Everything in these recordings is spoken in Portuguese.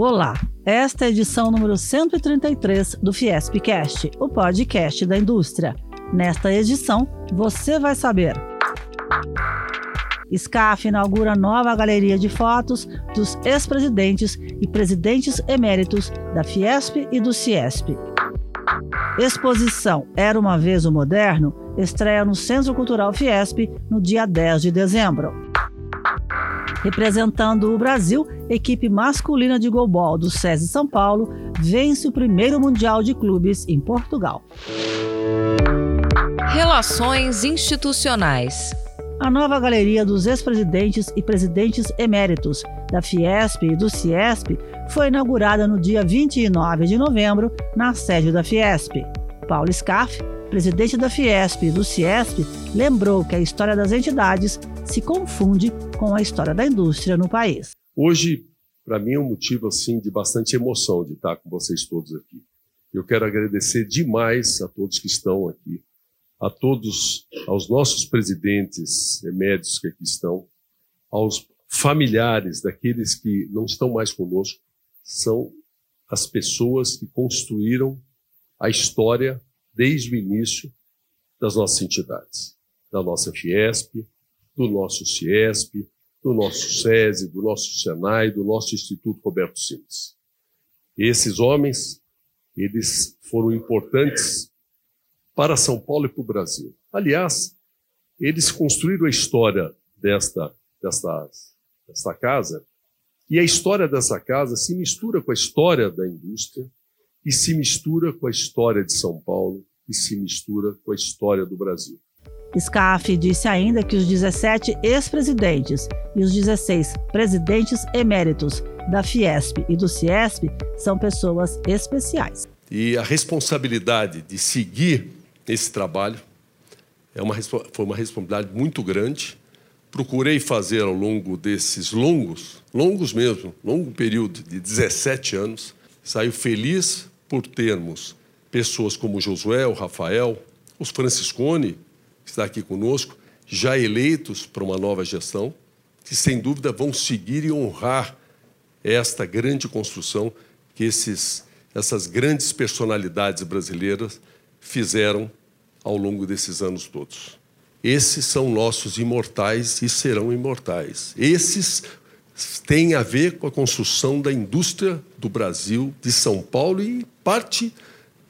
Olá, esta é a edição número 133 do Fiespcast, o podcast da indústria. Nesta edição, você vai saber. SCAF inaugura nova galeria de fotos dos ex-presidentes e presidentes eméritos da Fiesp e do Ciesp. Exposição Era uma vez o Moderno estreia no Centro Cultural Fiesp no dia 10 de dezembro. Representando o Brasil, equipe masculina de golbol do SESI São Paulo vence o primeiro Mundial de Clubes em Portugal. Relações institucionais. A nova galeria dos ex-presidentes e presidentes eméritos da Fiesp e do Ciesp foi inaugurada no dia 29 de novembro na sede da Fiesp. Paulo Scaff, presidente da Fiesp e do Ciesp, lembrou que a história das entidades se confunde com a história da indústria no país. Hoje, para mim, é um motivo assim de bastante emoção de estar com vocês todos aqui. Eu quero agradecer demais a todos que estão aqui, a todos, aos nossos presidentes eméritos que aqui estão, aos familiares daqueles que não estão mais conosco, são as pessoas que construíram a história desde o início das nossas entidades, da nossa Fiesp, do nosso Ciesp, do nosso SESI, do nosso SENAI, do nosso Instituto Roberto Sims. Esses homens, eles foram importantes para São Paulo e para o Brasil. Aliás, eles construíram a história desta, desta, desta casa, e a história dessa casa se mistura com a história da indústria, e se mistura com a história de São Paulo, e se mistura com a história do Brasil. SCAF disse ainda que os 17 ex-presidentes e os 16 presidentes eméritos da Fiesp e do Ciesp são pessoas especiais. E a responsabilidade de seguir esse trabalho é uma, foi uma responsabilidade muito grande. Procurei fazer ao longo desses longos, longos mesmo, longo período de 17 anos. Saio feliz por termos pessoas como Josué, o Rafael, os Franciscone, que está aqui conosco, já eleitos para uma nova gestão, que sem dúvida vão seguir e honrar esta grande construção que esses, essas grandes personalidades brasileiras fizeram ao longo desses anos todos. Esses são nossos imortais e serão imortais. Esses têm a ver com a construção da indústria do Brasil, de São Paulo e parte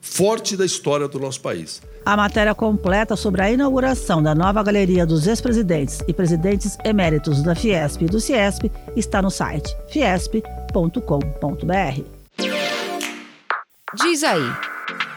forte da história do nosso país. A matéria completa sobre a inauguração da nova galeria dos ex-presidentes e presidentes eméritos da Fiesp e do Ciesp está no site fiesp.com.br. Diz aí.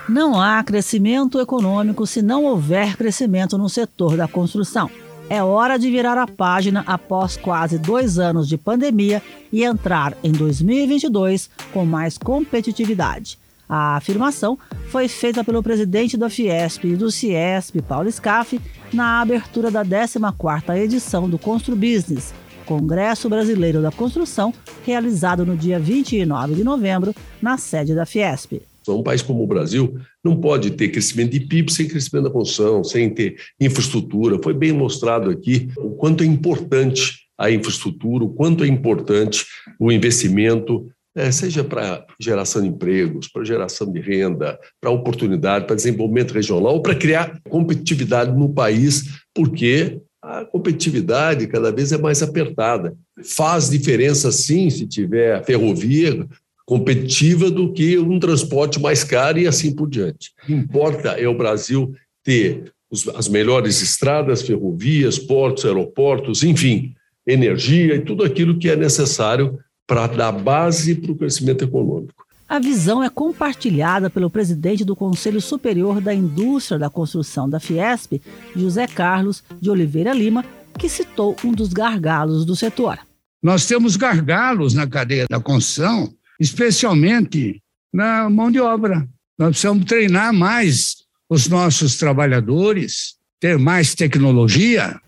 Não há crescimento econômico se não houver crescimento no setor da construção. É hora de virar a página após quase dois anos de pandemia e entrar em 2022 com mais competitividade. A afirmação foi feita pelo presidente da Fiesp e do Ciesp, Paulo Scaff, na abertura da 14ª edição do Constru Business, Congresso Brasileiro da Construção, realizado no dia 29 de novembro, na sede da Fiesp. Um país como o Brasil não pode ter crescimento de PIB sem crescimento da construção, sem ter infraestrutura. Foi bem mostrado aqui o quanto é importante a infraestrutura, o quanto é importante o investimento é, seja para geração de empregos, para geração de renda, para oportunidade, para desenvolvimento regional, ou para criar competitividade no país, porque a competitividade cada vez é mais apertada. Faz diferença, sim, se tiver ferrovia competitiva do que um transporte mais caro e assim por diante. O que importa é o Brasil ter as melhores estradas, ferrovias, portos, aeroportos, enfim, energia e tudo aquilo que é necessário para dar base para o crescimento econômico. A visão é compartilhada pelo presidente do Conselho Superior da Indústria da Construção da Fiesp, José Carlos de Oliveira Lima, que citou um dos gargalos do setor. Nós temos gargalos na cadeia da construção, especialmente na mão de obra. Nós precisamos treinar mais os nossos trabalhadores, ter mais tecnologia,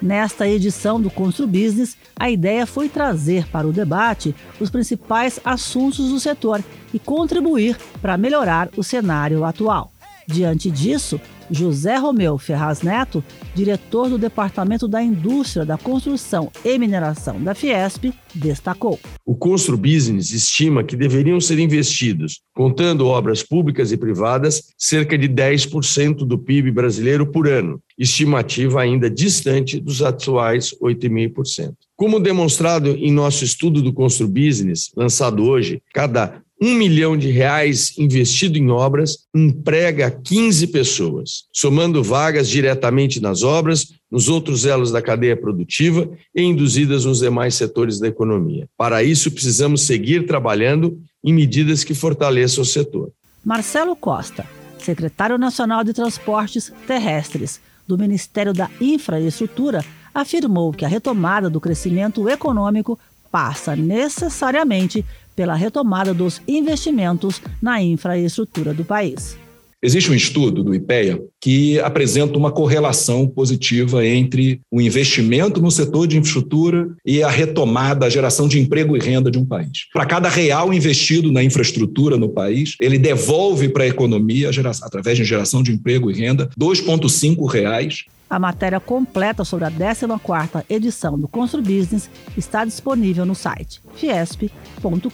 Nesta edição do Constru Business, a ideia foi trazer para o debate os principais assuntos do setor e contribuir para melhorar o cenário atual. Diante disso, José Romeu Ferraz Neto, diretor do Departamento da Indústria da Construção e Mineração da Fiesp, destacou. O Constru Business estima que deveriam ser investidos, contando obras públicas e privadas, cerca de 10% do PIB brasileiro por ano, estimativa ainda distante dos atuais 8,5%. Como demonstrado em nosso estudo do Constru Business, lançado hoje, cada um milhão de reais investido em obras emprega 15 pessoas, somando vagas diretamente nas obras, nos outros elos da cadeia produtiva e induzidas nos demais setores da economia. Para isso, precisamos seguir trabalhando em medidas que fortaleçam o setor. Marcelo Costa, secretário nacional de Transportes Terrestres do Ministério da Infraestrutura, afirmou que a retomada do crescimento econômico passa necessariamente pela retomada dos investimentos na infraestrutura do país. Existe um estudo do IPEA que apresenta uma correlação positiva entre o investimento no setor de infraestrutura e a retomada, a geração de emprego e renda de um país. Para cada real investido na infraestrutura no país, ele devolve para a economia, através de geração de emprego e renda, 2,5 reais a matéria completa sobre a 14ª edição do Constru Business está disponível no site fiesp.com.br.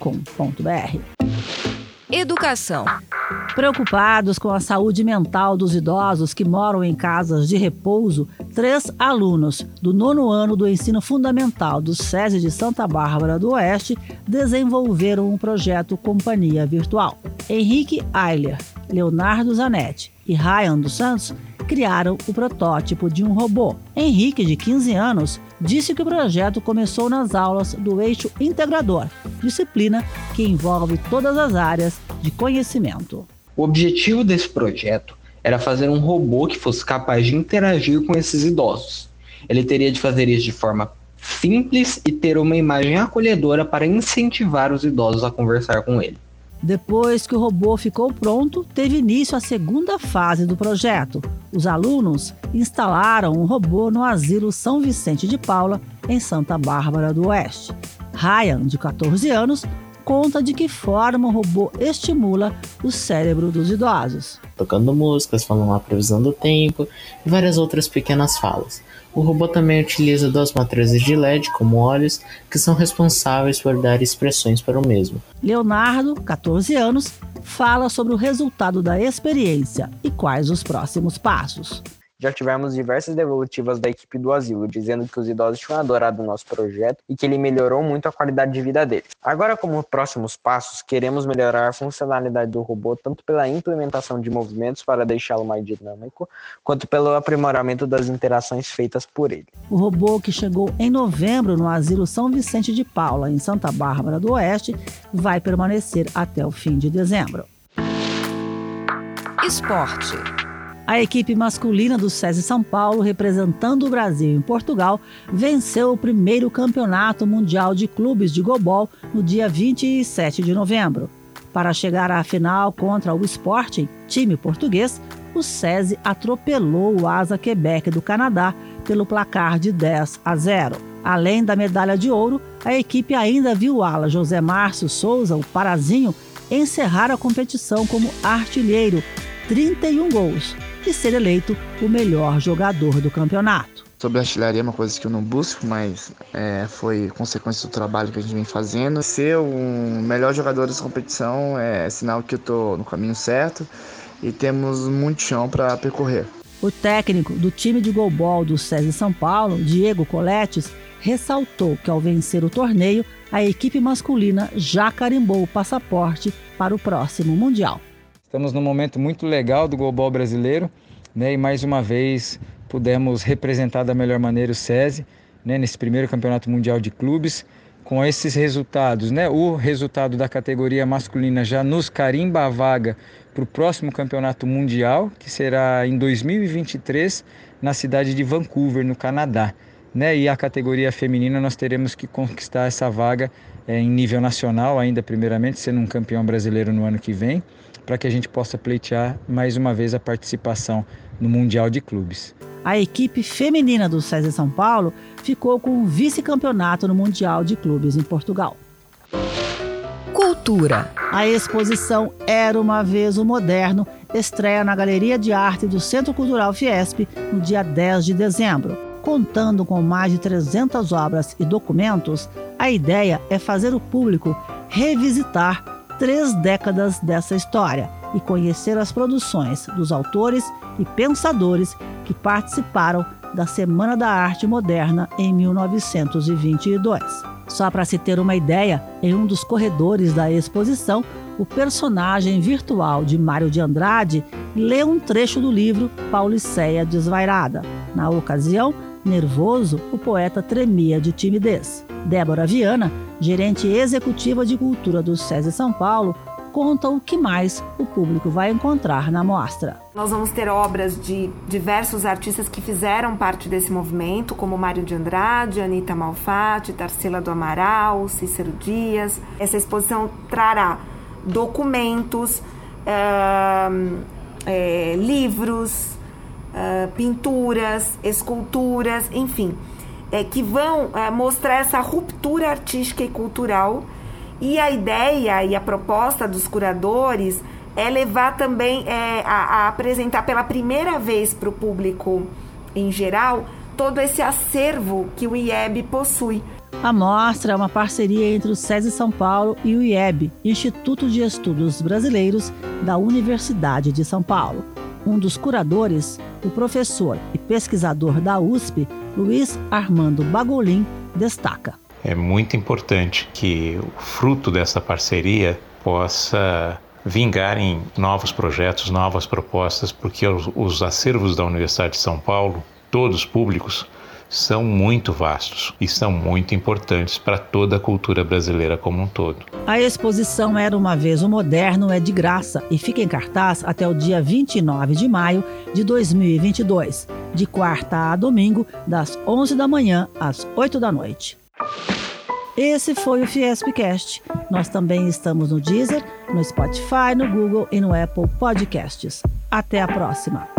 Educação. Preocupados com a saúde mental dos idosos que moram em casas de repouso, três alunos do nono ano do ensino fundamental do SESI de Santa Bárbara do Oeste desenvolveram um projeto Companhia Virtual. Henrique Eiler, Leonardo Zanetti e Ryan dos Santos criaram o protótipo de um robô. Henrique, de 15 anos, disse que o projeto começou nas aulas do eixo integrador, disciplina que envolve todas as áreas de conhecimento. O objetivo desse projeto era fazer um robô que fosse capaz de interagir com esses idosos. Ele teria de fazer isso de forma simples e ter uma imagem acolhedora para incentivar os idosos a conversar com ele. Depois que o robô ficou pronto, teve início a segunda fase do projeto. Os alunos instalaram um robô no Asilo São Vicente de Paula, em Santa Bárbara do Oeste. Ryan, de 14 anos, conta de que forma o robô estimula o cérebro dos idosos. Tocando músicas, falando a previsão do tempo e várias outras pequenas falas. O robô também utiliza duas matrizes de LED como olhos, que são responsáveis por dar expressões para o mesmo. Leonardo, 14 anos, fala sobre o resultado da experiência e quais os próximos passos. Já tivemos diversas devolutivas da equipe do asilo, dizendo que os idosos tinham adorado o nosso projeto e que ele melhorou muito a qualidade de vida deles. Agora, como próximos passos, queremos melhorar a funcionalidade do robô tanto pela implementação de movimentos para deixá-lo mais dinâmico, quanto pelo aprimoramento das interações feitas por ele. O robô que chegou em novembro no Asilo São Vicente de Paula, em Santa Bárbara do Oeste, vai permanecer até o fim de dezembro. Esporte. A equipe masculina do SESI São Paulo, representando o Brasil em Portugal, venceu o primeiro campeonato mundial de clubes de gobol no dia 27 de novembro. Para chegar à final contra o Sporting, time português, o SESI atropelou o Asa Quebec do Canadá pelo placar de 10 a 0. Além da medalha de ouro, a equipe ainda viu o ala José Márcio Souza, o Parazinho, encerrar a competição como artilheiro, 31 gols, e ser eleito o melhor jogador do campeonato. Sobre a artilharia é uma coisa que eu não busco, mas é, foi consequência do trabalho que a gente vem fazendo. Ser o melhor jogador dessa competição é sinal que eu estou no caminho certo e temos muito chão para percorrer. O técnico do time de golbol do SESI São Paulo, Diego Coletes, ressaltou que ao vencer o torneio, a equipe masculina já carimbou o passaporte para o próximo Mundial. Estamos num momento muito legal do golbol brasileiro, né? E mais uma vez pudemos representar da melhor maneira o SESI, né? Nesse primeiro campeonato mundial de clubes, com esses resultados, né? O resultado da categoria masculina já nos carimba a vaga para o próximo campeonato mundial, que será em 2023 na cidade de Vancouver, no Canadá. Né? E a categoria feminina nós teremos que conquistar essa vaga é, em nível nacional, ainda primeiramente, sendo um campeão brasileiro no ano que vem para que a gente possa pleitear mais uma vez a participação no Mundial de Clubes. A equipe feminina do César São Paulo ficou com o vice-campeonato no Mundial de Clubes em Portugal. Cultura. A exposição Era uma Vez o Moderno estreia na Galeria de Arte do Centro Cultural Fiesp no dia 10 de dezembro. Contando com mais de 300 obras e documentos, a ideia é fazer o público revisitar três décadas dessa história e conhecer as produções dos autores e pensadores que participaram da Semana da Arte Moderna em 1922. Só para se ter uma ideia, em um dos corredores da exposição, o personagem virtual de Mário de Andrade lê um trecho do livro Pauliceia Desvairada. Na ocasião, nervoso, o poeta tremia de timidez. Débora Viana, gerente executiva de cultura do SESI São Paulo, conta o que mais o público vai encontrar na mostra. Nós vamos ter obras de diversos artistas que fizeram parte desse movimento, como Mário de Andrade, Anitta Malfatti, Tarsila do Amaral, Cícero Dias. Essa exposição trará documentos, uh, é, livros, uh, pinturas, esculturas, enfim, é, que vão uh, mostrar essa ruptura artística e cultural e a ideia e a proposta dos curadores é levar também é, a, a apresentar pela primeira vez para o público em geral todo esse acervo que o IEB possui. A mostra é uma parceria entre o SESI São Paulo e o IEB, Instituto de Estudos Brasileiros da Universidade de São Paulo. Um dos curadores, o professor e pesquisador da USP, Luiz Armando Bagolin, destaca. É muito importante que o fruto dessa parceria possa vingar em novos projetos, novas propostas, porque os, os acervos da Universidade de São Paulo, todos públicos, são muito vastos e são muito importantes para toda a cultura brasileira como um todo. A exposição Era uma Vez o Moderno é de graça e fica em cartaz até o dia 29 de maio de 2022, de quarta a domingo, das 11 da manhã às 8 da noite. Esse foi o Fiespcast. Nós também estamos no Deezer, no Spotify, no Google e no Apple Podcasts. Até a próxima!